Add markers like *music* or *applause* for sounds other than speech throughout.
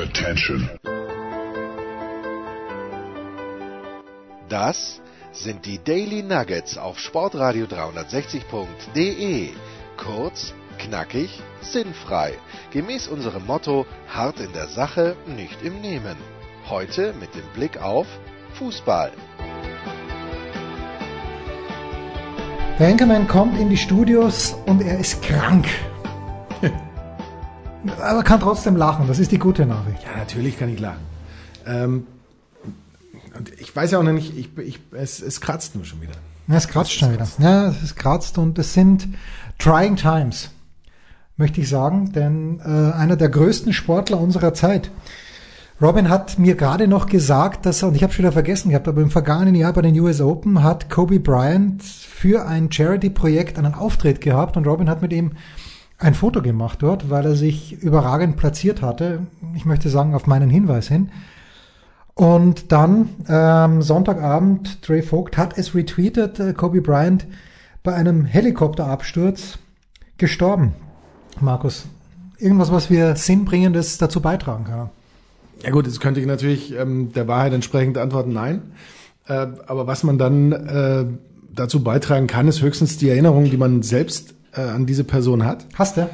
Attention. Das sind die Daily Nuggets auf Sportradio 360.de. Kurz, knackig, sinnfrei. Gemäß unserem Motto: hart in der Sache, nicht im Nehmen. Heute mit dem Blick auf Fußball. Der Henkermann kommt in die Studios und er ist krank. Aber kann trotzdem lachen, das ist die gute Nachricht. Ja, natürlich kann ich lachen. Ähm, und ich weiß ja auch noch nicht, ich, ich, es, es kratzt nur schon wieder. Ja, es kratzt schon wieder. Ja, es kratzt und es sind trying times, möchte ich sagen, denn äh, einer der größten Sportler unserer Zeit, Robin hat mir gerade noch gesagt, dass er, und ich habe schon wieder vergessen gehabt, aber im vergangenen Jahr bei den US Open hat Kobe Bryant für ein Charity-Projekt einen Auftritt gehabt und Robin hat mit ihm ein Foto gemacht dort, weil er sich überragend platziert hatte. Ich möchte sagen, auf meinen Hinweis hin. Und dann ähm, Sonntagabend, Dre Vogt hat es retweetet, äh, Kobe Bryant bei einem Helikopterabsturz gestorben. Markus, irgendwas, was wir Sinnbringendes dazu beitragen können? Ja gut, jetzt könnte ich natürlich ähm, der Wahrheit entsprechend antworten, nein. Äh, aber was man dann äh, dazu beitragen kann, ist höchstens die Erinnerung, die man selbst äh, an diese Person hat. Hast du?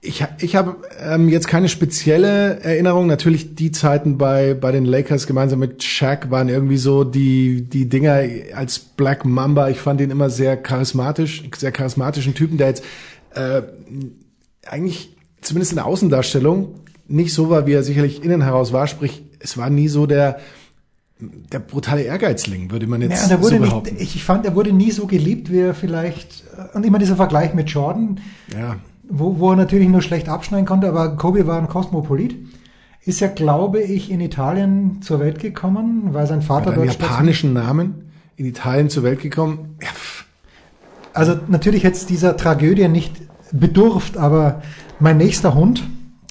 Ich, ich habe ähm, jetzt keine spezielle Erinnerung. Natürlich die Zeiten bei bei den Lakers gemeinsam mit Shaq waren irgendwie so die die Dinger als Black Mamba. Ich fand ihn immer sehr charismatisch, sehr charismatischen Typen, der jetzt äh, eigentlich zumindest in der Außendarstellung nicht so war, wie er sicherlich innen heraus war. Sprich, es war nie so der der brutale Ehrgeizling, würde man jetzt ja, so behaupten. Nicht, ich fand, er wurde nie so geliebt, wie er vielleicht, und immer dieser Vergleich mit Jordan. Ja wo, wo er natürlich nur schlecht abschneiden konnte, aber Kobe war ein Kosmopolit. Ist ja, glaube ich, in Italien zur Welt gekommen, weil sein Vater Mit einem dort japanischen Namen in Italien zur Welt gekommen. Ja. Also natürlich hätte es dieser Tragödie nicht bedurft, aber mein nächster Hund,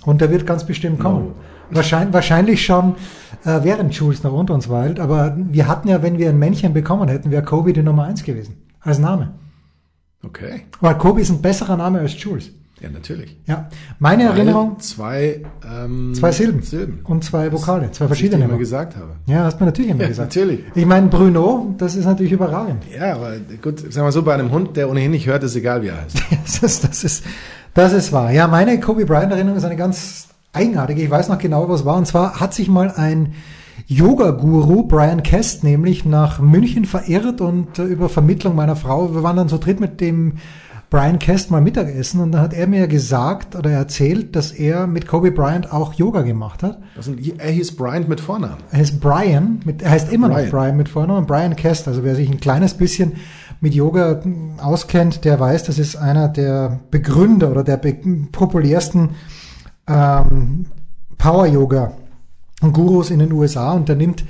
und der wird ganz bestimmt kommen. No. Wahrscheinlich, wahrscheinlich schon äh, während Jules noch unter uns weilt, aber wir hatten ja, wenn wir ein Männchen bekommen hätten, wäre Kobe die Nummer eins gewesen. Als Name. Okay. Weil Kobe ist ein besserer Name als Jules. Ja, natürlich. Ja, meine Weil Erinnerung. Zwei, ähm, zwei Silben. Silben. Und zwei Vokale, zwei verschiedene. Was ich immer gesagt habe. Ja, hast du natürlich immer ja, gesagt. Natürlich. Ich meine, Bruno, das ist natürlich überragend. Ja, aber gut, sagen wir so, bei einem Hund, der ohnehin nicht hört, ist egal, wie er heißt. *laughs* das, ist, das, ist, das ist wahr. Ja, meine Kobe Bryant-Erinnerung ist eine ganz eigenartige. Ich weiß noch genau, was war. Und zwar hat sich mal ein Yoga-Guru, Brian Kest, nämlich nach München verirrt und äh, über Vermittlung meiner Frau, wir waren dann so dritt mit dem Brian Kest mal Mittagessen und dann hat er mir gesagt oder erzählt, dass er mit Kobe Bryant auch Yoga gemacht hat. Also, er hieß Bryant mit Vornamen. Er heißt Brian, mit, er heißt immer Brian. noch Brian mit Vornamen, Brian Kest. Also wer sich ein kleines bisschen mit Yoga auskennt, der weiß, das ist einer der Begründer oder der populärsten ähm, Power Yoga Gurus in den USA und der nimmt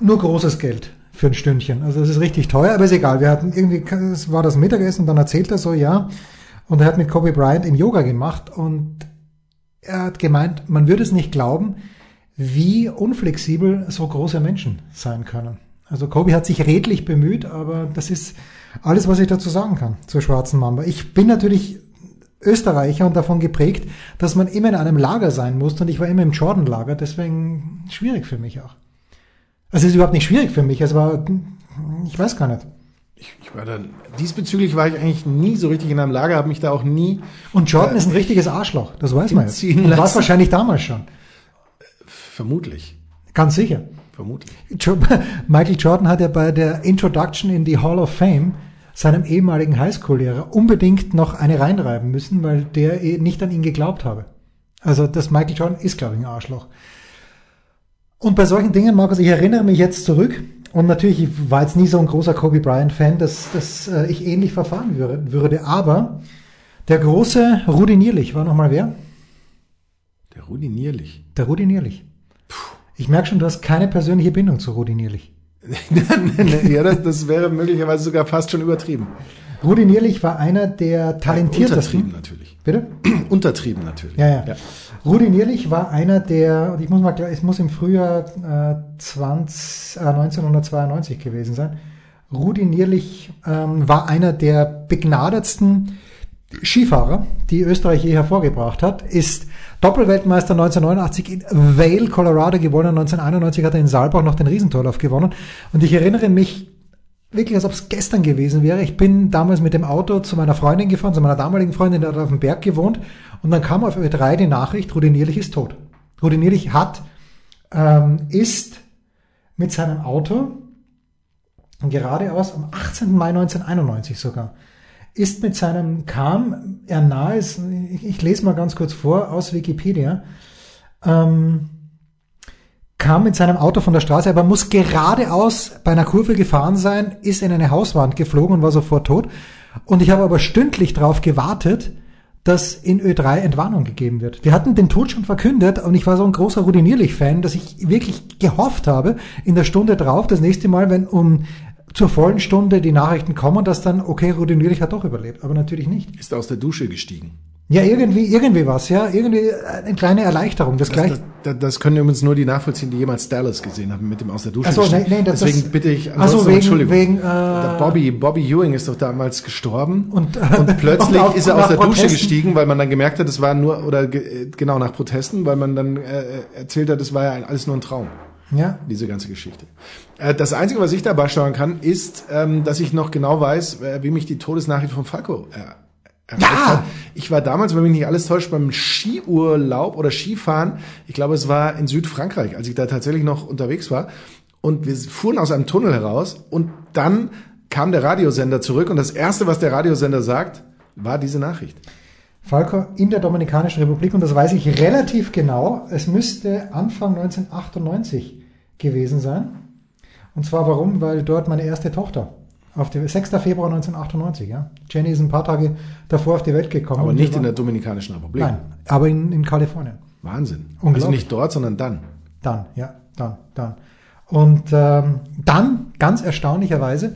nur großes Geld für ein Stündchen. Also das ist richtig teuer, aber ist egal. Wir hatten irgendwie, es war das Mittagessen dann erzählt er so, ja. Und er hat mit Kobe Bryant im Yoga gemacht und er hat gemeint, man würde es nicht glauben, wie unflexibel so große Menschen sein können. Also Kobe hat sich redlich bemüht, aber das ist alles, was ich dazu sagen kann zur schwarzen Mamba. Ich bin natürlich Österreicher und davon geprägt, dass man immer in einem Lager sein muss und ich war immer im Jordan-Lager, deswegen schwierig für mich auch. Also es ist überhaupt nicht schwierig für mich, es war, ich weiß gar nicht. Ich, ich war dann, diesbezüglich war ich eigentlich nie so richtig in einem Lager, habe mich da auch nie. Und Jordan äh, ist ein richtiges Arschloch, das weiß man jetzt. Und war es wahrscheinlich damals schon. Vermutlich. Ganz sicher. Vermutlich. *laughs* Michael Jordan hat ja bei der Introduction in die Hall of Fame seinem ehemaligen Highschool-Lehrer unbedingt noch eine reinreiben müssen, weil der eh nicht an ihn geglaubt habe. Also das Michael Jordan ist, glaube ich, ein Arschloch. Und bei solchen Dingen, Markus, ich erinnere mich jetzt zurück, und natürlich ich war jetzt nie so ein großer Kobe Bryant-Fan, dass, dass äh, ich ähnlich verfahren würde, aber der große Rudi Nierlich war nochmal wer? Der Rudi Nierlich. Der Rudi Nierlich. Ich merke schon, du hast keine persönliche Bindung zu Rudi Nierlich. *laughs* ja, das, das wäre möglicherweise sogar fast schon übertrieben. Rudi Nierlich war einer der talentiertesten. Untertrieben natürlich. Bitte? *clears throat* Untertrieben natürlich. Ja, ja. ja. Rudi Nierlich war einer der, ich muss mal klar, es muss im Frühjahr äh, 20, äh, 1992 gewesen sein. Rudi Nierlich ähm, war einer der begnadetsten Skifahrer, die Österreich je hervorgebracht hat, ist Doppelweltmeister 1989 in Vail, Colorado gewonnen. 1991 hat er in Saalbach noch den Riesentorlauf gewonnen. Und ich erinnere mich wirklich, als ob es gestern gewesen wäre. Ich bin damals mit dem Auto zu meiner Freundin gefahren, zu meiner damaligen Freundin, die hat auf dem Berg gewohnt. Und dann kam auf Ö3 die Nachricht, Rudi Nierlich ist tot. Rudi Nierlich hat, ähm, ist mit seinem Auto geradeaus am 18. Mai 1991 sogar, ist mit seinem, kam er nahe, ich, ich lese mal ganz kurz vor aus Wikipedia, ähm, kam mit seinem Auto von der Straße, aber muss geradeaus bei einer Kurve gefahren sein, ist in eine Hauswand geflogen und war sofort tot. Und ich habe aber stündlich darauf gewartet, dass in Ö3 Entwarnung gegeben wird. Wir hatten den Tod schon verkündet und ich war so ein großer Rudinierlich-Fan, dass ich wirklich gehofft habe, in der Stunde drauf, das nächste Mal, wenn um zur vollen Stunde die Nachrichten kommen, dass dann, okay, Rudinierlich hat doch überlebt, aber natürlich nicht. Ist aus der Dusche gestiegen. Ja, irgendwie, irgendwie was, ja, irgendwie eine kleine Erleichterung. Das, Das, gleich. das, das können übrigens nur die nachvollziehen, die jemals Dallas gesehen haben mit dem aus der Dusche. Ach so, nee, nee, das- Deswegen das- bitte ich, Ach so, ansonsten wegen- Entschuldigung. wegen, äh, der Bobby, Bobby Ewing ist doch damals gestorben Und- *laughs* und plötzlich und auch ist er aus der Dusche Protesten. gestiegen, weil man dann gemerkt hat, es war nur, oder äh, genau nach Protesten, weil man dann äh, erzählt hat, es war ja alles nur ein Traum Ja, diese ganze Geschichte. Äh, Das Einzige, was ich dabei steuern kann, ist, ähm, dass ich noch genau weiß, äh, wie mich die Todesnachricht von Falco äh, erreicht Ja! hat. Ich war damals, wenn mich nicht alles täuscht, beim Skiurlaub oder Skifahren. Ich glaube, es war in Südfrankreich, als ich da tatsächlich noch unterwegs war. Und wir fuhren aus einem Tunnel heraus und dann kam der Radiosender zurück und das Erste, was der Radiosender sagt, war diese Nachricht. Falco in der Dominikanischen Republik und das weiß ich relativ genau. Es müsste Anfang 1998 gewesen sein. Und zwar warum? Weil dort meine erste Tochter auf die 6. Februar 1998, ja. Jenny ist ein paar Tage davor auf die Welt gekommen. Aber nicht in der Dominikanischen Republik. Nein, aber in, in Kalifornien. Wahnsinn. Also nicht dort, sondern dann. Dann, ja, dann, dann. Und ähm, dann, ganz erstaunlicherweise,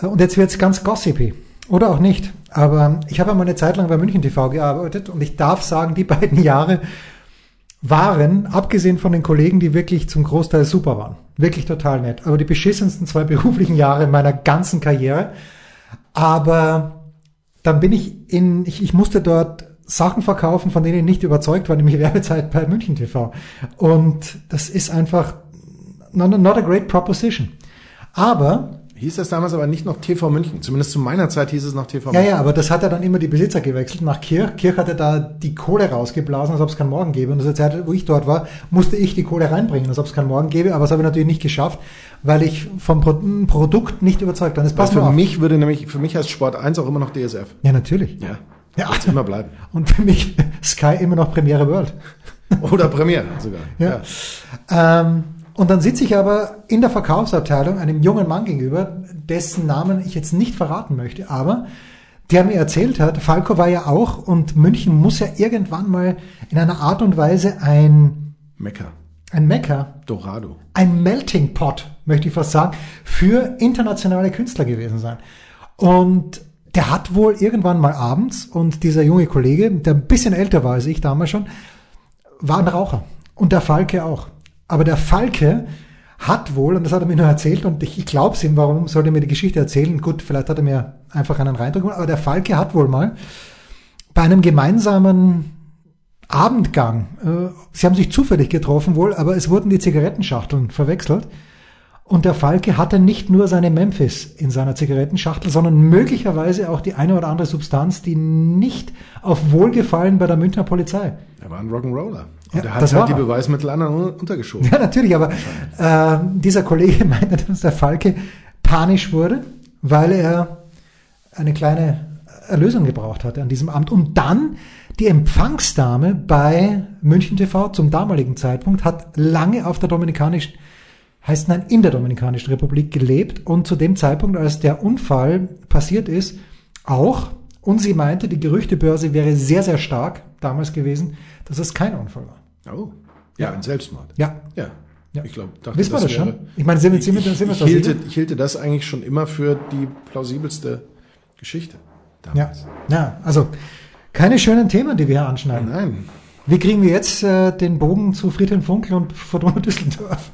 äh, und jetzt wird's ganz gossipy, oder auch nicht, aber ich habe einmal eine Zeit lang bei München TV gearbeitet und ich darf sagen, die beiden *laughs* Jahre waren, abgesehen von den Kollegen, die wirklich zum Großteil super waren, wirklich total nett, aber die beschissensten zwei *laughs* beruflichen Jahre meiner ganzen Karriere. Aber dann bin ich in, ich, ich musste dort Sachen verkaufen, von denen ich nicht überzeugt war, nämlich *laughs* Werbezeit bei München TV. Und das ist einfach not, not a great proposition. Aber, Hieß das damals aber nicht noch TV München. Zumindest zu meiner Zeit hieß es noch TV ja, München. ja, aber das hat er dann immer die Besitzer gewechselt nach Kirch. Kirch hatte da die Kohle rausgeblasen, als ob es keinen Morgen gäbe. Und in der Zeit, wo ich dort war, musste ich die Kohle reinbringen, als ob es keinen Morgen gäbe. Aber das habe ich natürlich nicht geschafft, weil ich vom Pro Produkt nicht überzeugt war. Das passt für mir auf. mich würde nämlich, für mich heißt Sport 1 auch immer noch DSF. Ja, natürlich. Ja. Ja. Immer bleiben. Und für mich *laughs* Sky immer noch Premiere World. Oder Premiere sogar. Ja. Ähm, und dann sitze ich aber in der Verkaufsabteilung einem jungen Mann gegenüber, dessen Namen ich jetzt nicht verraten möchte, aber der mir erzählt hat, Falco war ja auch und München muss ja irgendwann mal in einer Art und Weise ein, Mekka. ein Mecker, Dorado. ein Melting Pot, möchte ich fast sagen, für internationale Künstler gewesen sein. Und der hat wohl irgendwann mal abends und dieser junge Kollege, der ein bisschen älter war als ich damals schon, war ein Raucher. Und der Falke auch. Aber der Falke hat wohl, und das hat er mir nur erzählt, und ich, ich glaube es ihm, warum sollte er mir die Geschichte erzählen? Gut, vielleicht hat er mir einfach einen Reindruck gemacht, aber der Falke hat wohl mal bei einem gemeinsamen Abendgang, äh, sie haben sich zufällig getroffen wohl, aber es wurden die Zigarettenschachteln verwechselt. Und der Falke hatte nicht nur seine Memphis in seiner Zigarettenschachtel, sondern möglicherweise auch die eine oder andere Substanz, die nicht auf Wohlgefallen bei der Münchner Polizei. Er war ein Rock'n'Roller. Ja, Und er hat das halt war die. Beweismittel anderen un- untergeschoben. Ja, natürlich, aber äh, dieser Kollege *laughs* meinte, dass der Falke panisch wurde, weil er eine kleine Erlösung gebraucht hatte an diesem Abend. Und dann die Empfangsdame bei München TV zum damaligen Zeitpunkt hat lange auf der Dominikanischen, heißt nein, in der Dominikanischen Republik gelebt und zu dem Zeitpunkt, als der Unfall passiert ist, auch. Und sie meinte, die Gerüchtebörse wäre sehr, sehr stark damals gewesen, dass es kein Unfall war. Oh. Ja, ein Selbstmord. Ja, Ja. Ja. Ich glaube, dachte, Wissen wir das schon? Ich meine, sind wir, sind wir, ich, sind wir ich, da hielte, ich hielte das eigentlich schon immer für die plausibelste Geschichte. Ja, Damals. ja, also keine schönen Themen, die wir hier anschneiden. Nein. Wie kriegen wir jetzt äh, den Bogen zu Friedhelm Funkel und Fortuna Düsseldorf?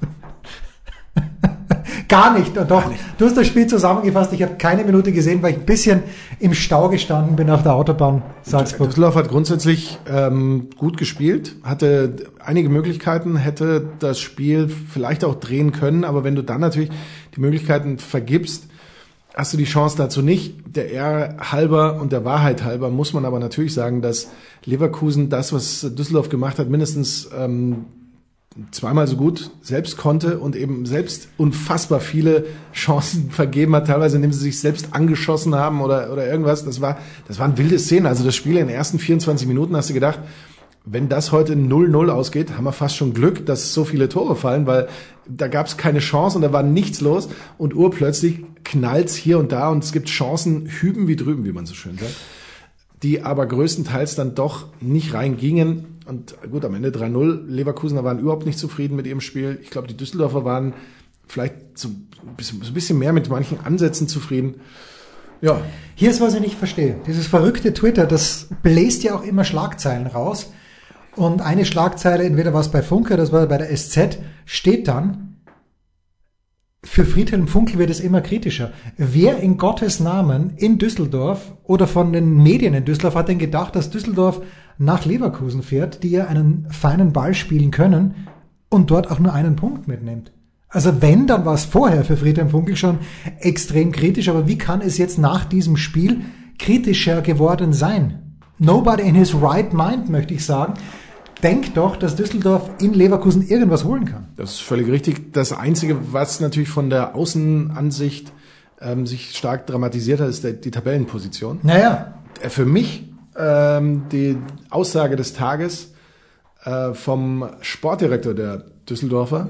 Gar nicht. Doch, Gar nicht. du hast das Spiel zusammengefasst. Ich habe keine Minute gesehen, weil ich ein bisschen im Stau gestanden bin auf der Autobahn Salzburg. Düsseldorf hat grundsätzlich ähm, gut gespielt, hatte einige Möglichkeiten, hätte das Spiel vielleicht auch drehen können, aber wenn du dann natürlich die Möglichkeiten vergibst, hast du die Chance dazu nicht. Der Ehr halber und der Wahrheit halber muss man aber natürlich sagen, dass Leverkusen das, was Düsseldorf gemacht hat, mindestens ähm, zweimal so gut selbst konnte und eben selbst unfassbar viele Chancen *laughs* vergeben hat, teilweise indem sie sich selbst angeschossen haben oder, oder irgendwas. Das war, das waren wilde Szenen. Also das Spiel in den ersten 24 Minuten hast du gedacht, wenn das heute 0-0 ausgeht, haben wir fast schon Glück, dass so viele Tore fallen, weil da gab es keine Chance und da war nichts los und urplötzlich knallt's hier und da und es gibt Chancen hüben wie drüben, wie man so schön sagt, die aber größtenteils dann doch nicht reingingen und gut, am Ende 3-0. Leverkusener waren überhaupt nicht zufrieden mit ihrem Spiel. Ich glaube, die Düsseldorfer waren vielleicht so ein, bisschen, mehr mit manchen Ansätzen zufrieden. Ja. Hier ist, was ich nicht verstehe. Dieses verrückte Twitter, das bläst ja auch immer Schlagzeilen raus. Und eine Schlagzeile, entweder war es bei Funke, das war bei der SZ, steht dann, für Friedhelm Funkel wird es immer kritischer. Wer in Gottes Namen in Düsseldorf oder von den Medien in Düsseldorf hat denn gedacht, dass Düsseldorf nach Leverkusen fährt, die ja einen feinen Ball spielen können und dort auch nur einen Punkt mitnimmt? Also wenn, dann war es vorher für Friedhelm Funkel schon extrem kritisch, aber wie kann es jetzt nach diesem Spiel kritischer geworden sein? Nobody in his right mind, möchte ich sagen, denkt doch, dass Düsseldorf in Leverkusen irgendwas holen kann. Das ist völlig richtig. Das Einzige, was natürlich von der Außenansicht ähm, sich stark dramatisiert hat, ist der, die Tabellenposition. Naja. Äh, für mich ähm, die Aussage des Tages äh, vom Sportdirektor der Düsseldorfer,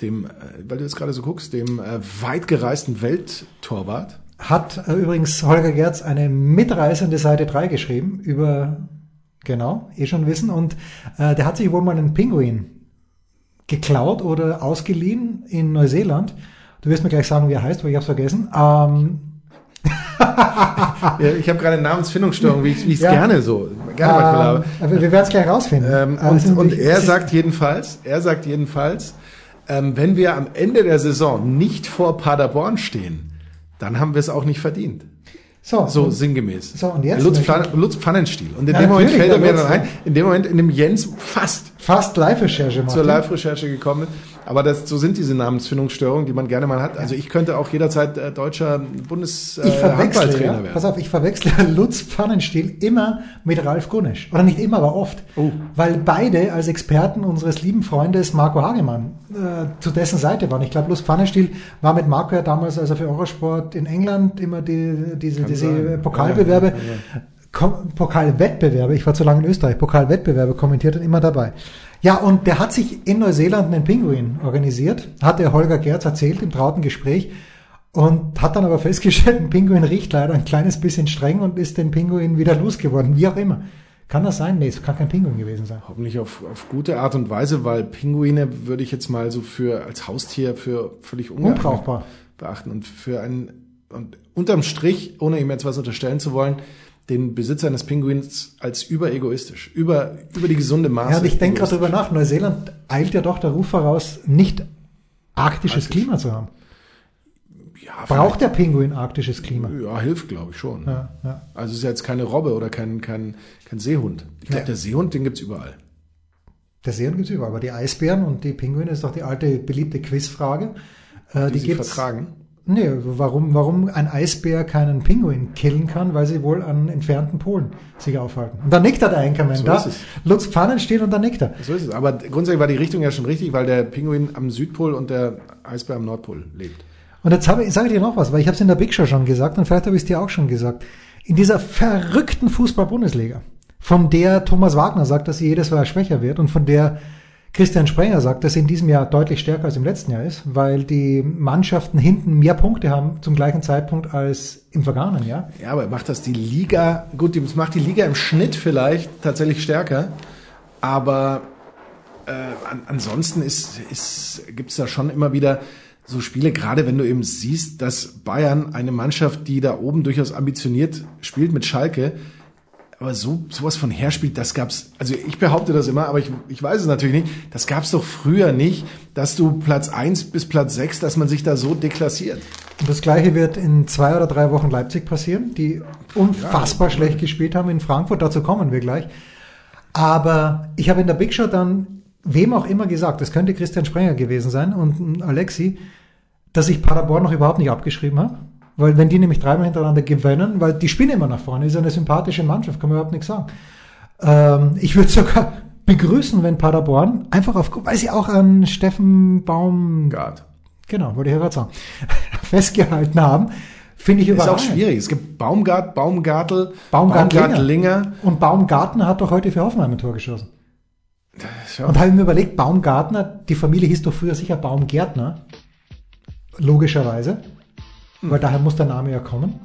dem, äh, weil du jetzt gerade so guckst, dem äh, weitgereisten Welttorwart. Hat äh, übrigens Holger Gerz eine mitreißende Seite 3 geschrieben über Genau, eh schon wissen. Und äh, der hat sich wohl mal einen Pinguin geklaut oder ausgeliehen in Neuseeland. Du wirst mir gleich sagen, wie er heißt, weil ich habe vergessen. Ähm, *laughs* ich habe gerade Namensfindungsstörung, wie ich es ja. gerne so gerne ähm, manchmal habe. Aber wir werden es gleich rausfinden. Ähm, und, und er sagt jedenfalls, er sagt jedenfalls, ähm, wenn wir am Ende der Saison nicht vor Paderborn stehen, dann haben wir es auch nicht verdient. So, so und, sinngemäß. So, und jetzt? Lutz, Pfann, Lutz Pfannenstiel. Und in ja, dem Moment fällt er mir dann ein, in dem Moment, in dem Jens fast, fast Live-Recherche. Zur Live-Recherche gekommen ist. Aber das, so sind diese Namensfindungsstörungen, die man gerne mal hat. Also ich könnte auch jederzeit äh, deutscher Bundes äh, ja, werden. Pass auf, ich verwechsle *laughs* Lutz Pfannenstiel immer mit Ralf Gunnisch. Oder nicht immer, aber oft. Oh. Weil beide als Experten unseres lieben Freundes Marco Hagemann äh, zu dessen Seite waren. Ich glaube, Lutz Pfannenstiel war mit Marco ja damals, als er für Eurosport in England immer die, diese, diese Pokalbewerbe ja, ja, Pokalwettbewerbe, ich war zu lange in Österreich, Pokalwettbewerbe kommentiert und immer dabei. Ja, und der hat sich in Neuseeland einen Pinguin organisiert, hat der Holger Gerz erzählt im trauten Gespräch und hat dann aber festgestellt, ein Pinguin riecht leider ein kleines bisschen streng und ist den Pinguin wieder losgeworden, wie auch immer. Kann das sein? Nee, es kann kein Pinguin gewesen sein. Hoffentlich auf, auf gute Art und Weise, weil Pinguine würde ich jetzt mal so für als Haustier für völlig unbrauchbar beachten und für einen und unterm Strich, ohne ihm jetzt was unterstellen zu wollen, den Besitzer eines Pinguins als überegoistisch, über, über die gesunde Maße. Ja, und ich denke gerade darüber nach. Neuseeland eilt ja doch der Ruf voraus, nicht arktisches Arktisch. Klima zu haben. Ja, Braucht der Pinguin arktisches Klima? Ja, hilft, glaube ich schon. Ja, ja. Also es ist jetzt keine Robbe oder kein, kein, kein Seehund. Ich glaube, ja. der Seehund, den gibt's überall. Der Seehund gibt's überall, aber die Eisbären und die Pinguine ist doch die alte beliebte Quizfrage. Äh, die, die gibt's, vertragen. Nee, warum, warum ein Eisbär keinen Pinguin killen kann, weil sie wohl an entfernten Polen sich aufhalten. Und dann nickt er der Einkommen. So da Lutz Pfannen steht und dann nickt er. So ist es. Aber grundsätzlich war die Richtung ja schon richtig, weil der Pinguin am Südpol und der Eisbär am Nordpol lebt. Und jetzt habe ich, sage ich dir noch was, weil ich habe es in der Big Show schon gesagt und vielleicht habe ich es dir auch schon gesagt. In dieser verrückten Fußball-Bundesliga, von der Thomas Wagner sagt, dass sie jedes Jahr schwächer wird und von der Christian Sprenger sagt, dass er in diesem Jahr deutlich stärker als im letzten Jahr ist, weil die Mannschaften hinten mehr Punkte haben zum gleichen Zeitpunkt als im vergangenen Jahr. Ja, aber macht das die Liga, gut, das macht die Liga im Schnitt vielleicht tatsächlich stärker, aber äh, an, ansonsten ist, ist, gibt es da schon immer wieder so Spiele, gerade wenn du eben siehst, dass Bayern eine Mannschaft, die da oben durchaus ambitioniert spielt mit Schalke, aber so sowas von herspielt, das gab's. Also ich behaupte das immer, aber ich, ich weiß es natürlich nicht. Das gab's doch früher nicht, dass du Platz eins bis Platz sechs, dass man sich da so deklassiert. Und das gleiche wird in zwei oder drei Wochen Leipzig passieren, die unfassbar ja, schlecht gespielt haben in Frankfurt. Dazu kommen wir gleich. Aber ich habe in der Big Show dann wem auch immer gesagt, das könnte Christian Sprenger gewesen sein und Alexi, dass ich Paderborn noch überhaupt nicht abgeschrieben habe. Weil wenn die nämlich dreimal hintereinander gewinnen, weil die spielen immer nach vorne, ist eine sympathische Mannschaft, kann man überhaupt nichts sagen. Ähm, ich würde sogar begrüßen, wenn Paderborn einfach auf, weil sie auch an Steffen Baumgart, genau, wollte ich ja gerade sagen, *laughs* festgehalten haben. Finde ich überraschend. Ist auch schwierig. Es gibt Baumgart, Baumgartel, Baumgartlinger. Und Baumgartner hat doch heute für Hoffenheim ein Tor geschossen. Ja. Und habe ich mir überlegt, Baumgartner, die Familie hieß doch früher sicher Baumgärtner. Logischerweise. Weil daher muss der Name ja kommen.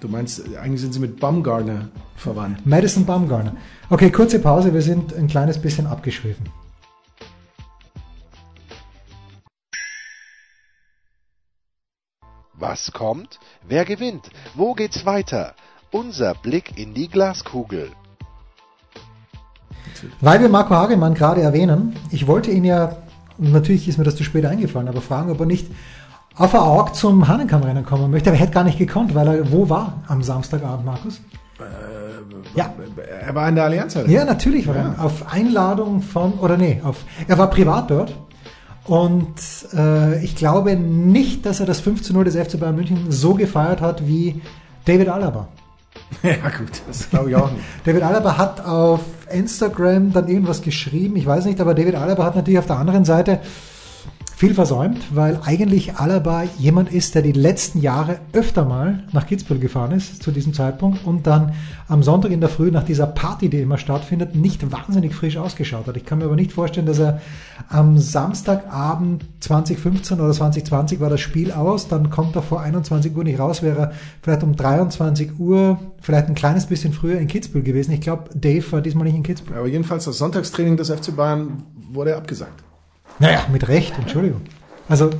Du meinst, eigentlich sind sie mit Baumgartner verwandt. Madison Baumgartner. Okay, kurze Pause, wir sind ein kleines bisschen abgeschwiffen. Was kommt? Wer gewinnt? Wo geht's weiter? Unser Blick in die Glaskugel. Weil wir Marco Hagemann gerade erwähnen, ich wollte ihn ja, natürlich ist mir das zu spät eingefallen, aber fragen, ob er nicht auf der Org zum Hahnenkammrennen kommen möchte, aber er hätte gar nicht gekonnt, weil er wo war am Samstagabend, Markus? Äh, ja. Er war in der Allianz. Oder? Ja, natürlich war ja. er. Auf Einladung von, oder nee, auf, er war privat dort. Und äh, ich glaube nicht, dass er das 15-0 des FC Bayern München so gefeiert hat wie David Alaba. *laughs* Ja gut, das glaube ich auch nicht. *laughs* David Alaba hat auf Instagram dann irgendwas geschrieben, ich weiß nicht, aber David Alaba hat natürlich auf der anderen Seite viel versäumt, weil eigentlich Alaba jemand ist, der die letzten Jahre öfter mal nach Kitzbühel gefahren ist zu diesem Zeitpunkt und dann am Sonntag in der Früh nach dieser Party, die immer stattfindet, nicht wahnsinnig frisch ausgeschaut hat. Ich kann mir aber nicht vorstellen, dass er am Samstagabend 2015 oder 2020 war das Spiel aus, dann kommt er vor 21 Uhr nicht raus, wäre er vielleicht um 23 Uhr, vielleicht ein kleines bisschen früher in Kitzbühel gewesen. Ich glaube, Dave war diesmal nicht in Kitzbühel. Aber jedenfalls das Sonntagstraining des FC Bayern wurde abgesagt. Naja, mit Recht, Entschuldigung. Also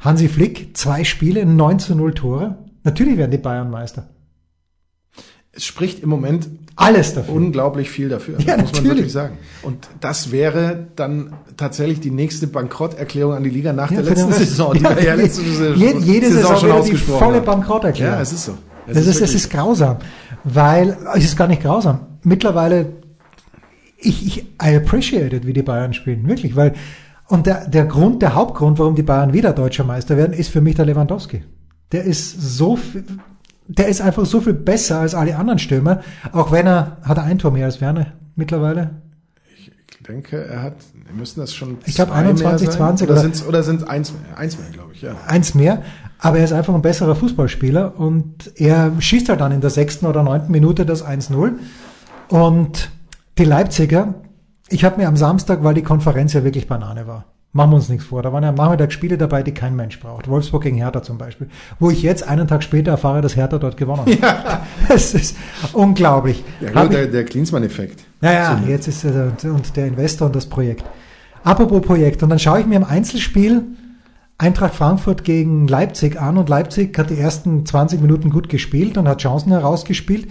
Hansi Flick, zwei Spiele, 9 zu 0 Tore. Natürlich werden die Bayern Meister. Es spricht im Moment alles dafür. Unglaublich viel dafür, ja, muss man wirklich sagen. Und das wäre dann tatsächlich die nächste Bankrotterklärung an die Liga nach ja, der letzten Saison. Die ja, ja letzte jede, jede Saison, Saison schon ausgesprochen. Die volle Bankrotterklärung. Ja, es ist so. Es das ist, ist es ist grausam, weil es ist gar nicht grausam. Mittlerweile ich, ich I appreciate it, wie die Bayern spielen, wirklich, weil und der, der Grund, der Hauptgrund, warum die Bayern wieder deutscher Meister werden, ist für mich der Lewandowski. Der ist so viel, der ist einfach so viel besser als alle anderen Stürmer, auch wenn er, hat er ein Tor mehr als Werner mittlerweile? Ich denke, er hat, wir müssen das schon. Ich glaube 21, 20 oder, sind oder sind eins mehr, eins mehr, glaube ich, ja. Eins mehr, aber er ist einfach ein besserer Fußballspieler und er schießt halt dann in der sechsten oder neunten Minute das 1-0 und die Leipziger, ich habe mir am Samstag, weil die Konferenz ja wirklich Banane war, machen wir uns nichts vor, da waren ja am Nachmittag Spiele dabei, die kein Mensch braucht. Wolfsburg gegen Hertha zum Beispiel. Wo ich jetzt einen Tag später erfahre, dass Hertha dort gewonnen hat. Ja. *laughs* Das ist unglaublich. Ja, gut, der, der Klinsmann-Effekt. Naja, so. jetzt ist er und der Investor und das Projekt. Apropos Projekt, und dann schaue ich mir im Einzelspiel Eintracht Frankfurt gegen Leipzig an und Leipzig hat die ersten 20 Minuten gut gespielt und hat Chancen herausgespielt.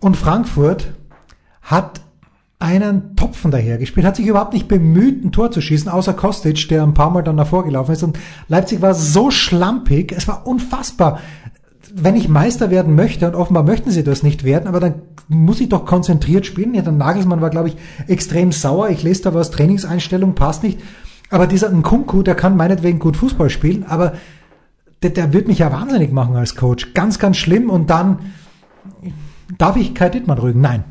Und Frankfurt hat einen Topfen dahergespielt, hat sich überhaupt nicht bemüht, ein Tor zu schießen, außer Kostic, der ein paar Mal dann davor gelaufen ist. Und Leipzig war so schlampig, es war unfassbar. Wenn ich Meister werden möchte, und offenbar möchten sie das nicht werden, aber dann muss ich doch konzentriert spielen. Ja, der Nagelsmann war, glaube ich, extrem sauer. Ich lese da was, Trainingseinstellung passt nicht. Aber dieser Nkunku, der kann meinetwegen gut Fußball spielen, aber der, der wird mich ja wahnsinnig machen als Coach. Ganz, ganz schlimm. Und dann darf ich Kai Dittmann rügen? Nein.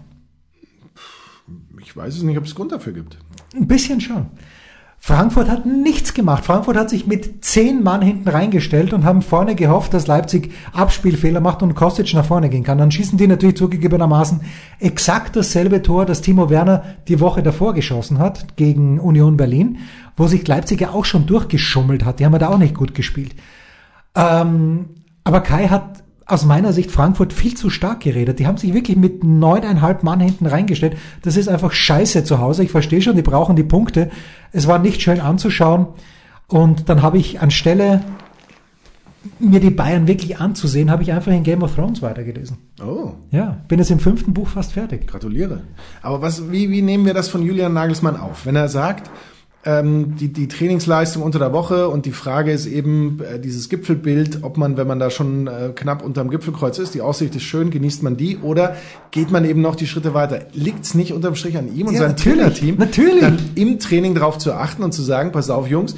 Ich weiß es nicht, ob es Grund dafür gibt. Ein bisschen schon. Frankfurt hat nichts gemacht. Frankfurt hat sich mit zehn Mann hinten reingestellt und haben vorne gehofft, dass Leipzig Abspielfehler macht und Kostic nach vorne gehen kann. Dann schießen die natürlich zugegebenermaßen exakt dasselbe Tor, das Timo Werner die Woche davor geschossen hat gegen Union Berlin, wo sich Leipzig ja auch schon durchgeschummelt hat. Die haben ja da auch nicht gut gespielt. Ähm, aber Kai hat aus meiner Sicht Frankfurt viel zu stark geredet. Die haben sich wirklich mit neuneinhalb Mann hinten reingestellt. Das ist einfach scheiße zu Hause. Ich verstehe schon, die brauchen die Punkte. Es war nicht schön anzuschauen. Und dann habe ich anstelle mir die Bayern wirklich anzusehen, habe ich einfach in Game of Thrones weitergelesen. Oh. Ja, bin jetzt im fünften Buch fast fertig. Gratuliere. Aber was, wie, wie nehmen wir das von Julian Nagelsmann auf? Wenn er sagt, ähm, die, die Trainingsleistung unter der Woche und die Frage ist eben äh, dieses Gipfelbild, ob man, wenn man da schon äh, knapp unterm Gipfelkreuz ist, die Aussicht ist schön, genießt man die oder geht man eben noch die Schritte weiter? Liegt's nicht unterm Strich an ihm und Ja, seinem Trainerteam, natürlich. dann im Training darauf zu achten und zu sagen, pass auf Jungs,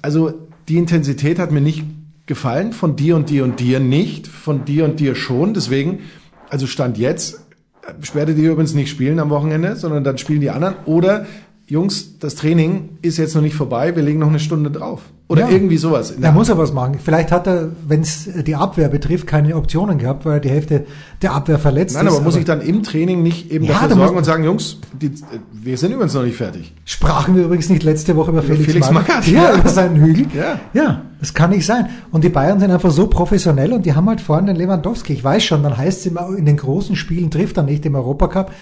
also die Intensität hat mir nicht gefallen, von dir und dir und dir nicht, von dir und dir schon, deswegen, also Stand jetzt, äh, werde die übrigens nicht spielen am Wochenende, sondern dann spielen die anderen. Oder Jungs, das Training ist jetzt noch nicht vorbei, wir legen noch eine Stunde drauf. Oder Ja. irgendwie sowas. Da muss er was machen. Vielleicht hat er, wenn es die Abwehr betrifft, keine Optionen gehabt, weil die Hälfte der Abwehr verletzt Nein, ist. aber muss ich dann im Training nicht eben Ja, dafür da muss- sorgen und sagen, Jungs, die, wir sind übrigens noch nicht fertig. Sprachen wir übrigens nicht letzte Woche über Felix, Felix Magath. Magath, Ja, ja. über seinen Hügel. Ja. ja, das kann nicht sein. Und die Bayern sind einfach so professionell und die haben halt vorne den Lewandowski. Ich weiß schon, dann heißt es immer, in den großen Spielen trifft er nicht im Europacup.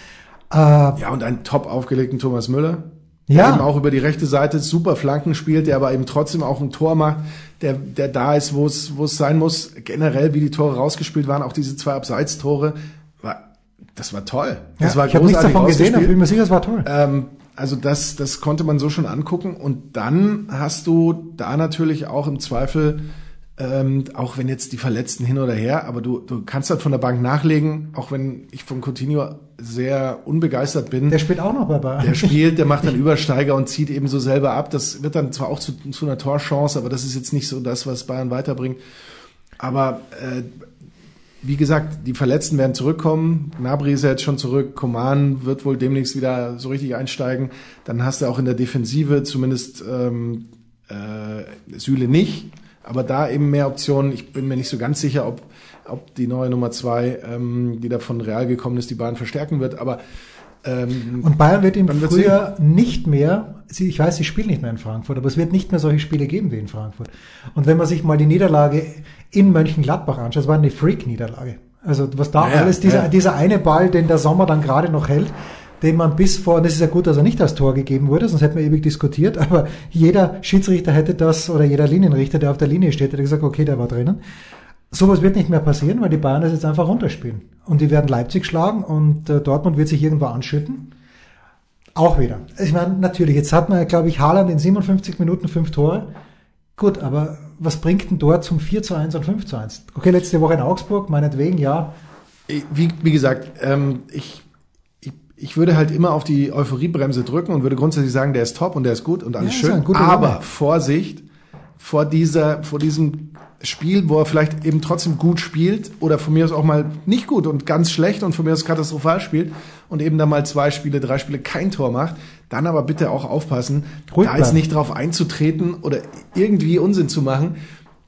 Äh, Ja, und einen top aufgelegten Thomas Müller. Ja. Der eben auch über die rechte Seite super Flanken spielt, der aber eben trotzdem auch ein Tor macht, der, der da ist, wo es, wo es sein muss. Generell, wie die Tore rausgespielt waren, auch diese zwei Abseitstore, war, das war toll. Das ja, war ich habe nichts davon gesehen, aber rausgespielt. bin mir sicher, es war toll. Ähm, also das, das konnte man so schon angucken. Und dann hast du da natürlich auch im Zweifel, ähm, auch wenn jetzt die Verletzten hin oder her, aber du, du kannst halt von der Bank nachlegen, auch wenn ich von Coutinho sehr unbegeistert bin. Der spielt auch noch bei Bayern. Der spielt, der macht dann *laughs* Übersteiger und zieht eben so selber ab. Das wird dann zwar auch zu, zu einer Torchance, aber das ist jetzt nicht so das, was Bayern weiterbringt. Aber äh, wie gesagt, die Verletzten werden zurückkommen. Gnabry ist ja jetzt schon zurück. Koman wird wohl demnächst wieder so richtig einsteigen. Dann hast du auch in der Defensive zumindest ähm, äh, Süle nicht. Aber da eben mehr Optionen. Ich bin mir nicht so ganz sicher, ob, ob die neue Nummer zwei, ähm, die da von Real gekommen ist, die Bahn verstärken wird. Aber ähm, Und Bayern wird im Frühjahr nicht mehr, ich weiß, sie spielen nicht mehr in Frankfurt, aber es wird nicht mehr solche Spiele geben wie in Frankfurt. Und wenn man sich mal die Niederlage in Mönchengladbach anschaut, das war eine Freak-Niederlage. Also was da Ja, ja, alles, dieser, ja. dieser eine Ball, den der Sommer dann gerade noch hält, den man bis vor, und es ist ja gut, dass er nicht als Tor gegeben wurde, sonst hätten wir ewig diskutiert, aber jeder Schiedsrichter hätte das, oder jeder Linienrichter, der auf der Linie steht, hätte gesagt, okay, der war drinnen. Sowas wird nicht mehr passieren, weil die Bayern das jetzt einfach runterspielen. Und die werden Leipzig schlagen und äh, Dortmund wird sich irgendwo anschütten. Auch wieder. Ich meine, natürlich, jetzt hat man, glaube ich, Haaland in 57 Minuten fünf Tore. Gut, aber was bringt denn dort zum 4 zu 1 und 5 zu 1? Okay, letzte Woche in Augsburg, meinetwegen, ja. wie, wie gesagt, ähm, ich, ich, würde halt immer auf die Euphoriebremse drücken und würde grundsätzlich sagen, der ist top und der ist gut und alles Ja, schön. Aber Junge. Vorsicht vor dieser, vor diesem Spiel, wo er vielleicht eben trotzdem gut spielt oder von mir aus auch mal nicht gut und ganz schlecht und von mir aus katastrophal spielt und eben dann mal zwei Spiele, drei Spiele kein Tor macht, dann aber bitte auch aufpassen, Ruhig da jetzt nicht drauf einzutreten oder irgendwie Unsinn zu machen.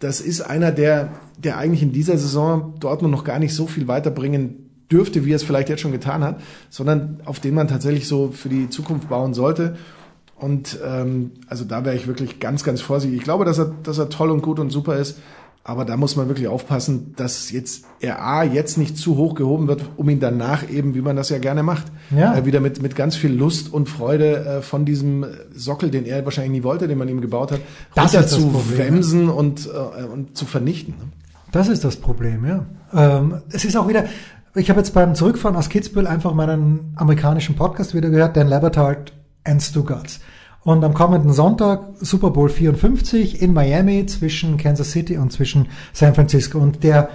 Das ist einer, der, der eigentlich in dieser Saison Dortmund noch gar nicht so viel weiterbringen dürfte, wie er es vielleicht jetzt schon getan hat, sondern auf den man tatsächlich so für die Zukunft bauen sollte. Und ähm, also da wäre ich wirklich ganz, ganz vorsichtig. Ich glaube, dass er, dass er toll und gut und super ist, aber da muss man wirklich aufpassen, dass jetzt er A jetzt nicht zu hoch gehoben wird, um ihn danach eben, wie man das ja gerne macht, Ja. äh, wieder mit, mit ganz viel Lust und Freude äh, von diesem Sockel, den er wahrscheinlich nie wollte, den man ihm gebaut hat, Das runter zu wemsen und, äh, und zu vernichten. ne? Das ist das Problem, ja. Ähm, es ist auch wieder, ich habe jetzt beim Zurückfahren aus Kitzbühel einfach meinen amerikanischen Podcast wieder gehört, Dan Labertard and Stu Gatz. Und am kommenden Sonntag Super Bowl 54 in Miami zwischen Kansas City und zwischen San Francisco. Und der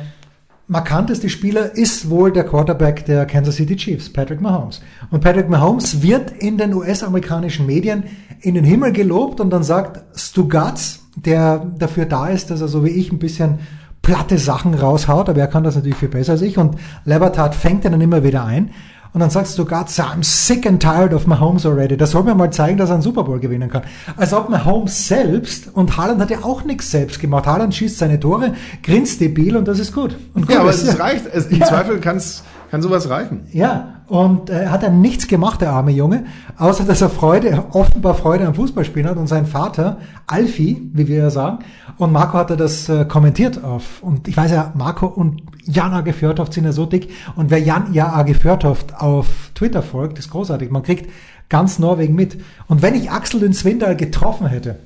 markanteste Spieler ist wohl der Quarterback der Kansas City Chiefs, Patrick Mahomes. Und Patrick Mahomes wird in den US-amerikanischen Medien in den Himmel gelobt und dann sagt Stu Gatz, der dafür da ist, dass er so wie ich ein bisschen platte Sachen raushaut, aber er kann das natürlich viel besser als ich und Lebertard fängt ihn dann immer wieder ein. Und dann sagst du Gatz, I'm sick and tired of Mahomes already. Das soll mir mal zeigen, dass er einen Super Bowl gewinnen kann. Als ob Mahomes selbst, und Haaland hat ja auch nichts selbst gemacht. Haaland schießt seine Tore, grinst debil und das ist gut. Gut Ja, aber ist, es reicht. Es, Im *laughs* Ja. Zweifel kann's, kann sowas reichen. Ja, und äh, hat er nichts gemacht, der arme Junge, außer dass er Freude, offenbar Freude am Fußballspielen hat und sein Vater, Alfie, wie wir ja sagen, und Marco hat er das äh, kommentiert auf, und ich weiß ja, Marco und Jan A. Gefjörtoft sind ja so dick, und wer Jan ja A. Gefjörtoft auf Twitter folgt, ist großartig, man kriegt ganz Norwegen mit. Und wenn ich Axel den Swindal getroffen hätte,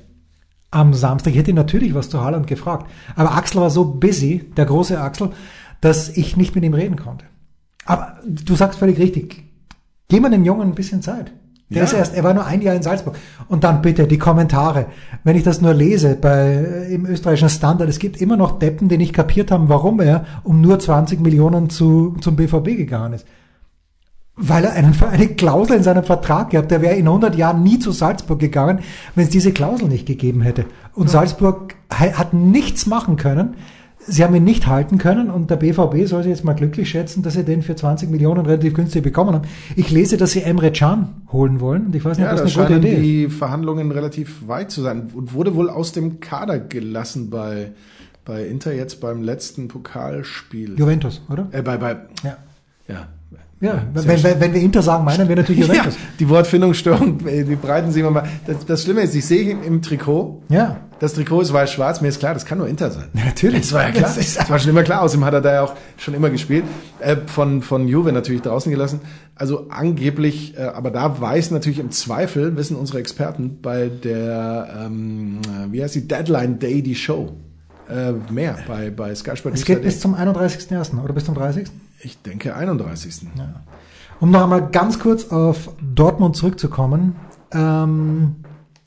am Samstag. Ich hätte ihn natürlich was zu Haaland gefragt. Aber Axel war so busy, der große Axel, dass ich nicht mit ihm reden konnte. Aber du sagst völlig richtig. Gib mal dem Jungen ein bisschen Zeit. Der ja. ist erst, er war nur ein Jahr in Salzburg. Und dann bitte die Kommentare. Wenn ich das nur lese bei, im österreichischen Standard, es gibt immer noch Deppen, die nicht kapiert haben, warum er um nur 20 Millionen zu, zum BVB gegangen ist. Weil er einen, *laughs* eine Klausel in seinem Vertrag gehabt, der wäre in 100 Jahren nie zu Salzburg gegangen, wenn es diese Klausel nicht gegeben hätte. Und ja. Salzburg hat nichts machen können. Sie haben ihn nicht halten können und der BVB soll sich jetzt mal glücklich schätzen, dass sie den für 20 Millionen relativ günstig bekommen haben. Ich lese, dass sie Emre Can holen wollen und ich weiß nicht, ja, ob das, eine gute Idee die Verhandlungen relativ weit zu sein und wurde wohl aus dem Kader gelassen bei, bei Inter jetzt beim letzten Pokalspiel. Juventus, oder? Äh, bei, bei, ja. Ja, ja, wenn, wenn, wenn wir Inter sagen, meinen wir natürlich *laughs* Juventus. Ja, die Wortfindungsstörung, die breiten sie immer mal. Das, das Schlimme ist, ich sehe ihn im Trikot. Ja. Das Trikot ist weiß-schwarz. Mir ist klar, das kann nur Inter sein. Ja, natürlich. Das war ja klar. Das, das war schon immer klar. Außerdem hat er da ja auch schon immer gespielt. Äh, von, von Juve natürlich draußen gelassen. Also angeblich, äh, aber da weiß natürlich im Zweifel, wissen unsere Experten bei der, ähm, wie heißt die, Deadline Day, die Show. Äh, mehr bei, bei Sky Sport. Es geht bis zum 31.01. oder bis zum 30. Ich denke 31. Ja. Um noch einmal ganz kurz auf Dortmund zurückzukommen. Ähm,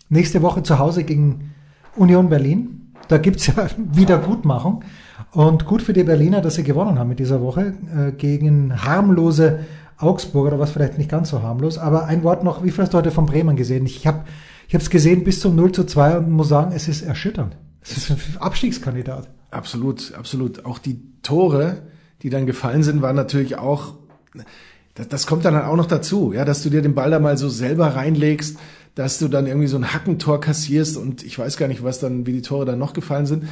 nächste Woche zu Hause gegen Union Berlin. Da gibt's ja *laughs* Wiedergutmachung. Und gut für die Berliner, dass sie gewonnen haben mit dieser Woche äh, gegen harmlose Augsburg oder was vielleicht nicht ganz so harmlos. Aber ein Wort noch, wie viel hast du heute von Bremen gesehen? Ich habe ich es gesehen bis zum 0 zu 2 und muss sagen, es ist erschütternd. Es ist ein Abstiegskandidat. Absolut, absolut. Auch die Tore, die dann gefallen sind, waren natürlich auch, das, das kommt dann halt auch noch dazu, ja, dass du dir den Ball da mal so selber reinlegst, dass du dann irgendwie so ein Hackentor kassierst und ich weiß gar nicht, was dann, wie die Tore dann noch gefallen sind.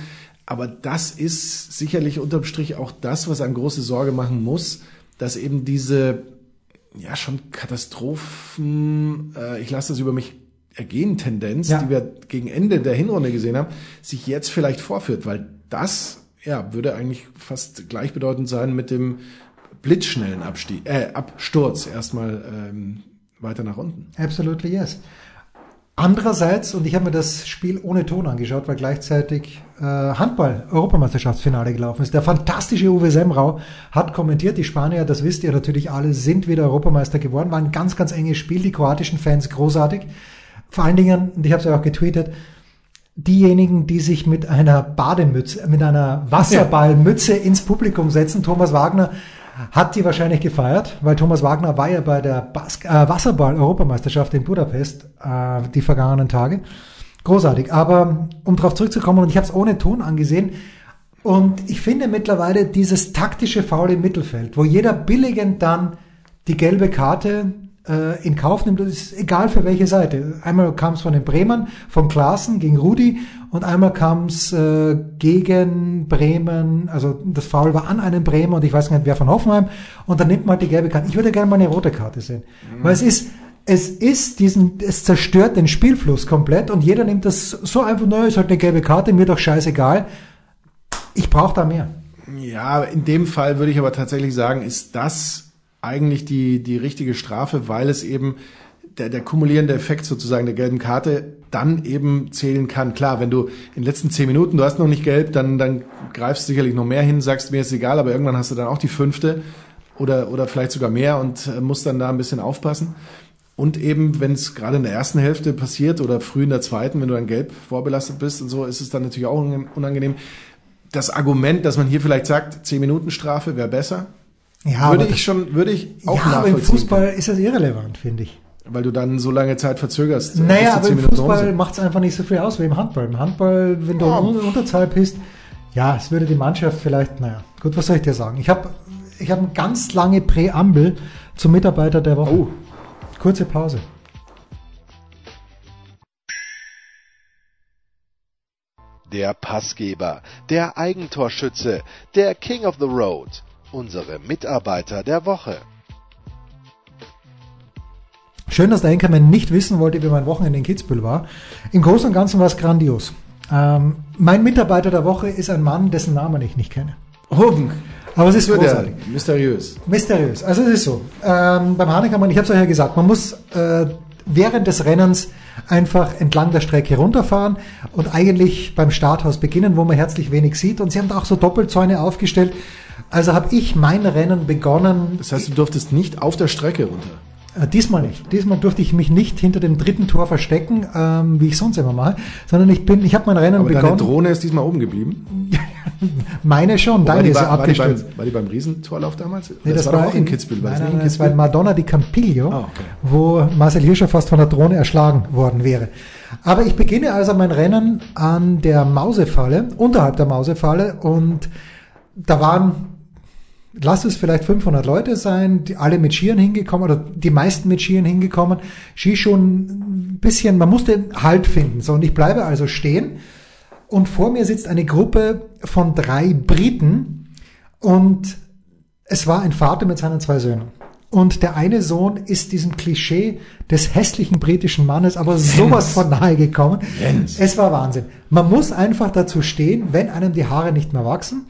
Aber das ist sicherlich unterm Strich auch das, was einem große Sorge machen muss, dass eben diese, ja, schon Katastrophen, äh, ich lasse das über mich ergehen Tendenz, ja. die wir gegen Ende der Hinrunde gesehen haben, sich jetzt vielleicht vorführt, weil das ja, würde eigentlich fast gleichbedeutend sein mit dem blitzschnellen Abstieg, äh, Absturz erstmal ähm, weiter nach unten. Absolutely yes. Andererseits, und ich habe mir das Spiel ohne Ton angeschaut, weil gleichzeitig äh, Handball-Europameisterschaftsfinale gelaufen ist. Der fantastische Uwe Semrau hat kommentiert, die Spanier, das wisst ihr natürlich alle, sind wieder Europameister geworden. War ein ganz, ganz enges Spiel, die kroatischen Fans großartig. Vor allen Dingen, und ich habe es ja auch getweetet, diejenigen, die sich mit einer Bademütze, mit einer Wasserballmütze ins Publikum setzen. Thomas Wagner hat die wahrscheinlich gefeiert, weil Thomas Wagner war ja bei der Bas äh, Wasserball-Europameisterschaft in Budapest äh, die vergangenen Tage. Großartig. Aber um darauf zurückzukommen, und ich habe es ohne Ton angesehen, und ich finde mittlerweile dieses taktische Foul im Mittelfeld, wo jeder billigend dann die gelbe Karte äh, in Kauf nimmt, das ist egal für welche Seite. Einmal kam es von den Bremern, von Klaassen gegen Rudi und einmal kam es äh, gegen Bremen, also das Foul war an einem Bremer und ich weiß nicht wer von Hoffenheim und dann nimmt man halt die gelbe Karte. Ich würde gerne mal eine rote Karte sehen, mhm. weil es ist es ist diesen, es zerstört den Spielfluss komplett und jeder nimmt das so einfach, naja, ist halt eine gelbe Karte, mir doch scheißegal. Ich brauche da mehr. Ja, in dem Fall würde ich aber tatsächlich sagen, ist das eigentlich die, die richtige Strafe, weil es eben der, der kumulierende Effekt sozusagen der gelben Karte dann eben zählen kann. Klar, wenn du in den letzten zehn Minuten, du hast noch nicht gelb, dann, dann greifst du sicherlich noch mehr hin, sagst mir ist egal, aber irgendwann hast du dann auch die fünfte oder, oder vielleicht sogar mehr und äh, musst dann da ein bisschen aufpassen. Und eben, wenn es gerade in der ersten Hälfte passiert oder früh in der zweiten, wenn du dann gelb vorbelastet bist und so, ist es dann natürlich auch unangenehm. Das Argument, dass man hier vielleicht sagt, zehn Minuten Strafe wäre besser, ja, würde ich schon, würde ich auch ja, aber im Fußball ist das irrelevant, finde ich. Weil du dann so lange Zeit verzögerst. Naja, aber im Fußball macht es einfach nicht so viel aus wie im Handball. Im Handball, wenn du ja. Unterzahl bist, ja, es würde die Mannschaft vielleicht, naja, gut, was soll ich dir sagen? Ich habe ich hab eine ganz lange Präambel zum Mitarbeiter der Woche. Oh. Kurze Pause. Der Passgeber, der Eigentorschütze, der King of the Road unsere Mitarbeiter der Woche. Schön, dass der Enkermann nicht wissen wollte, wie mein Wochenende in Kitzbühel war. Im Großen und Ganzen war es grandios. Ähm, mein Mitarbeiter der Woche ist ein Mann, dessen Namen ich nicht kenne. Oh, aber es ist großartig. Mysteriös. Mysteriös. Also es ist so. Ähm, beim Haneckermann, ich habe es euch ja gesagt, man muss äh, während des Rennens einfach entlang der Strecke runterfahren und eigentlich beim Starthaus beginnen, wo man herzlich wenig sieht. Und sie haben da auch so Doppelzäune aufgestellt. Also habe ich mein Rennen begonnen. Das heißt, du durftest nicht auf der Strecke runter. Äh, diesmal nicht. Diesmal durfte ich mich nicht hinter dem dritten Tor verstecken, ähm, wie ich sonst immer mache, sondern ich bin, ich habe mein Rennen Aber begonnen. Deine Drohne ist diesmal oben geblieben. *laughs* *laughs* Meine schon, deine ist ja abgestürzt. War die, beim, war die beim Riesentorlauf damals? Nee, das, das war, war, auch in Kitzbühel. War nein, nein, das war in Madonna di Campiglio, oh, okay. wo Marcel Hirscher fast von der Drohne erschlagen worden wäre. Aber ich beginne also mein Rennen an der Mausefalle, unterhalb der Mausefalle und da waren lass es vielleicht 500 Leute sein, die alle mit Skiern hingekommen oder die meisten mit Skiern hingekommen. Ski schon ein bisschen, man musste Halt finden. So, und ich bleibe also stehen und vor mir sitzt eine Gruppe von drei Briten und es war ein Vater mit seinen zwei Söhnen. Und der eine Sohn ist diesem Klischee des hässlichen britischen Mannes aber sowas von nahe gekommen. Jens. Es war Wahnsinn. Man muss einfach dazu stehen, wenn einem die Haare nicht mehr wachsen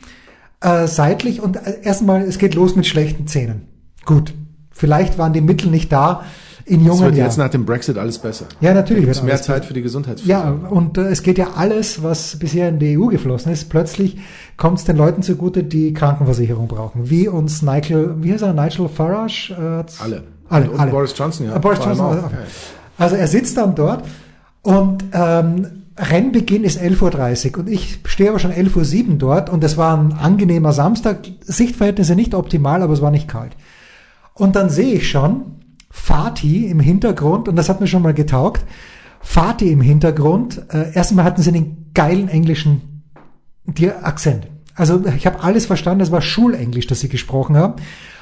äh, seitlich und äh, erstmal, es geht los mit schlechten Zähnen. Gut, vielleicht waren die Mittel nicht da in jungen Jahren. Es wird jetzt nach dem Brexit alles besser. Ja, natürlich. Es mehr Zeit für die Gesundheitspflege. Ja, und äh, es geht ja alles, was bisher in die EU geflossen ist, plötzlich kommt es den Leuten zugute, die Krankenversicherung brauchen. Wie uns Nigel, wie heißt er, Nigel Farage? Äh, alle. Alle, und, alle. Boris Johnson, ja. Äh, Boris Johnson, auch. Also er sitzt dann dort und ähm, Rennbeginn ist 11.30 Uhr und ich stehe aber schon 11.07 Uhr dort und es war ein angenehmer Samstag. Sichtverhältnisse nicht optimal, aber es war nicht kalt. Und dann sehe ich schon Fatih im Hintergrund und das hat mir schon mal getaugt. Fatih im Hintergrund. Äh, erstmal hatten sie einen geilen englischen Akzent. Also ich habe alles verstanden, das war Schulenglisch, das sie gesprochen haben.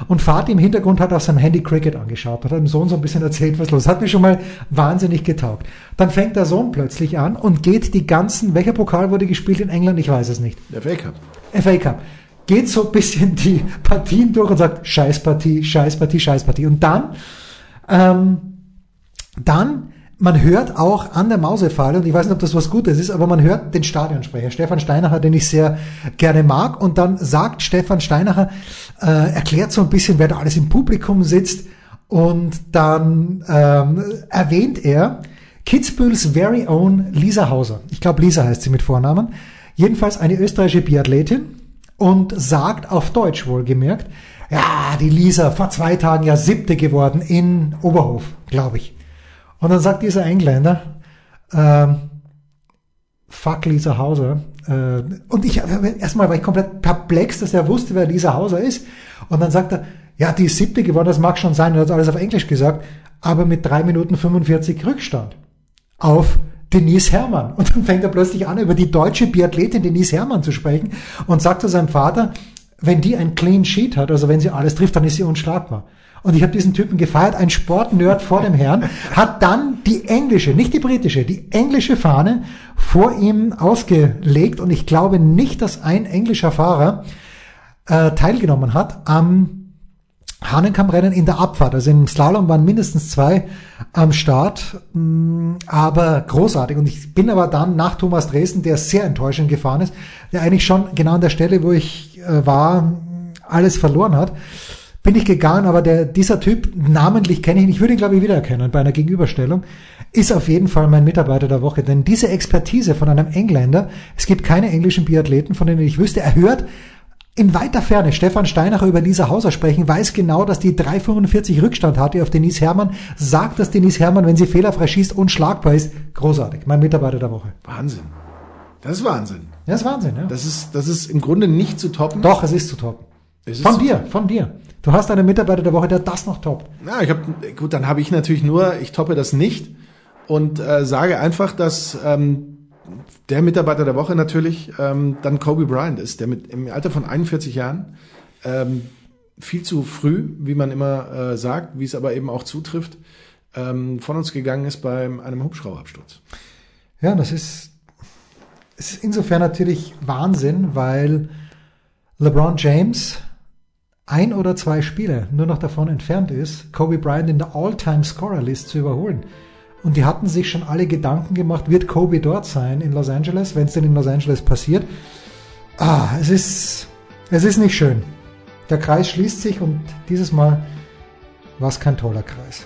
Und Vati im Hintergrund hat auf seinem Handy Cricket angeschaut, hat dem Sohn so ein bisschen erzählt, was los. Hat mir schon mal wahnsinnig getaugt. Dann fängt der Sohn plötzlich an und geht die ganzen, welcher Pokal wurde gespielt in England? Ich weiß es nicht. Der FA Cup. FA Cup. Geht so ein bisschen die Partien durch und sagt, Scheißpartie, Scheißpartie, Scheißpartie. Und dann, ähm, dann man hört auch an der Mausefalle, und ich weiß nicht, ob das was Gutes ist, aber man hört den Stadionsprecher, Stefan Steinacher, den ich sehr gerne mag. Und dann sagt Stefan Steinacher, äh, erklärt so ein bisschen, wer da alles im Publikum sitzt. Und dann ähm, erwähnt er Kitzbühels very own Lisa Hauser. Ich glaube, Lisa heißt sie mit Vornamen. Jedenfalls eine österreichische Biathletin und sagt auf Deutsch wohlgemerkt, ja, die Lisa vor zwei Tagen ja siebte geworden in Oberhof, glaube ich. Und dann sagt dieser Engländer, ähm, fuck Lisa Hauser. Äh, und ich, erstmal war ich komplett perplex, dass er wusste, wer Lisa Hauser ist. Und dann sagt er, ja, die ist siebte geworden, das mag schon sein, er hat alles auf Englisch gesagt, aber mit drei Minuten 45 Rückstand auf Denise Herrmann. Und dann fängt er plötzlich an, über die deutsche Biathletin Denise Herrmann zu sprechen und sagt zu seinem Vater, wenn die ein Clean Sheet hat, also wenn sie alles trifft, dann ist sie unschlagbar. Und ich habe diesen Typen gefeiert, ein Sportnerd vor dem Herrn, hat dann die englische, nicht die britische, die englische Fahne vor ihm ausgelegt. Und ich glaube nicht, dass ein englischer Fahrer äh, teilgenommen hat am Hahnenkammrennen in der Abfahrt. Also im Slalom waren mindestens zwei am Start, mm, aber großartig. Und ich bin aber dann nach Thomas Dresden, der sehr enttäuschend gefahren ist, der eigentlich schon genau an der Stelle, wo ich äh, war, alles verloren hat bin ich gegangen, aber der, dieser Typ, namentlich kenne ich ihn, ich würde ihn glaube ich wiedererkennen bei einer Gegenüberstellung, ist auf jeden Fall mein Mitarbeiter der Woche. Denn diese Expertise von einem Engländer, es gibt keine englischen Biathleten, von denen ich wüsste, er hört in weiter Ferne Stefan Steinacher über Lisa Hauser sprechen, weiß genau, dass die 3,45 Rückstand hatte auf Denise Herrmann, sagt, dass Denise Herrmann, wenn sie fehlerfrei schießt, unschlagbar ist. Großartig. Mein Mitarbeiter der Woche. Wahnsinn. Das ist Wahnsinn. Das ist Wahnsinn, ja. Das ist, das ist im Grunde nicht zu toppen. Doch, es ist zu toppen. Von dir, von dir. Du hast einen Mitarbeiter der Woche, der das noch toppt. Ja, ich habe gut, dann habe ich natürlich nur, ich toppe das nicht und äh, sage einfach, dass ähm, der Mitarbeiter der Woche natürlich ähm, dann Kobe Bryant ist, der mit im Alter von 41 Jahren ähm, viel zu früh, wie man immer äh, sagt, wie es aber eben auch zutrifft, ähm, von uns gegangen ist bei einem Hubschrauberabsturz. Ja, das ist, ist insofern natürlich Wahnsinn, weil LeBron James ein oder zwei Spiele nur noch davon entfernt ist, Kobe Bryant in der All-Time-Scorer-List zu überholen. Und die hatten sich schon alle Gedanken gemacht, wird Kobe dort sein in Los Angeles, wenn es denn in Los Angeles passiert. Ah, es ist, es ist nicht schön. Der Kreis schließt sich und dieses Mal war es kein toller Kreis.